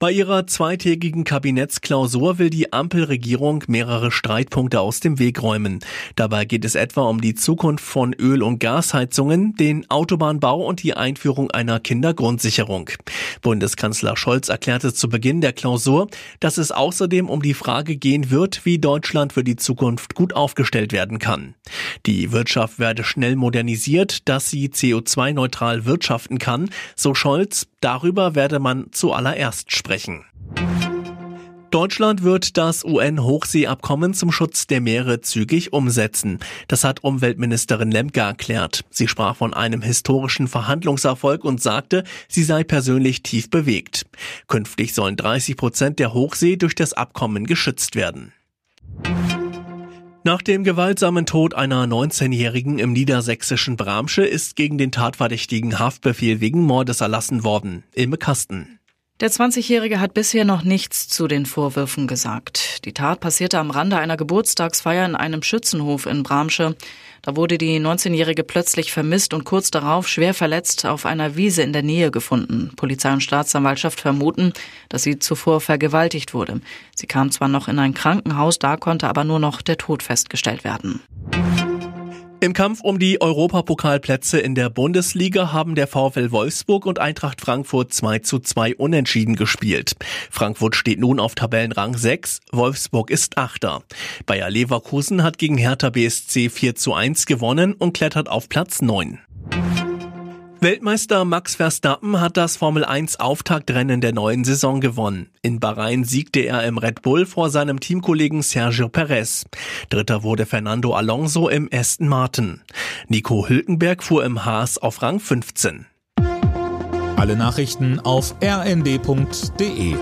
Bei ihrer zweitägigen Kabinettsklausur will die Ampelregierung mehrere Streitpunkte aus dem Weg räumen. Dabei geht es etwa um die Zukunft von Öl- und Gasheizungen, den Autobahnbau und die Einführung einer Kindergrundsicherung. Bundeskanzler Scholz erklärte zu Beginn der Klausur, dass es außerdem um die Frage gehen wird, wie Deutschland für die Zukunft gut aufgestellt werden kann. Die Wirtschaft werde schnell modernisiert, dass sie CO2-neutral wirtschaften kann, so Scholz. Darüber werde man zuallererst sprechen. Deutschland wird das UN-Hochseeabkommen zum Schutz der Meere zügig umsetzen. Das hat Umweltministerin Lemke erklärt. Sie sprach von einem historischen Verhandlungserfolg und sagte, sie sei persönlich tief bewegt. Künftig sollen 30 Prozent der Hochsee durch das Abkommen geschützt werden. Nach dem gewaltsamen Tod einer 19-Jährigen im niedersächsischen Bramsche ist gegen den Tatverdächtigen Haftbefehl wegen Mordes erlassen worden. Ilme Kasten. Der 20-Jährige hat bisher noch nichts zu den Vorwürfen gesagt. Die Tat passierte am Rande einer Geburtstagsfeier in einem Schützenhof in Bramsche. Da wurde die 19-Jährige plötzlich vermisst und kurz darauf schwer verletzt auf einer Wiese in der Nähe gefunden. Polizei und Staatsanwaltschaft vermuten, dass sie zuvor vergewaltigt wurde. Sie kam zwar noch in ein Krankenhaus, da konnte aber nur noch der Tod festgestellt werden. Im Kampf um die Europapokalplätze in der Bundesliga haben der VfL Wolfsburg und Eintracht Frankfurt 2 zu 2 unentschieden gespielt. Frankfurt steht nun auf Tabellenrang 6, Wolfsburg ist Achter. Bayer Leverkusen hat gegen Hertha BSC 4 zu 1 gewonnen und klettert auf Platz 9. Weltmeister Max Verstappen hat das Formel 1 Auftaktrennen der neuen Saison gewonnen. In Bahrain siegte er im Red Bull vor seinem Teamkollegen Sergio Perez. Dritter wurde Fernando Alonso im Aston Martin. Nico Hülkenberg fuhr im Haas auf Rang 15. Alle Nachrichten auf rnd.de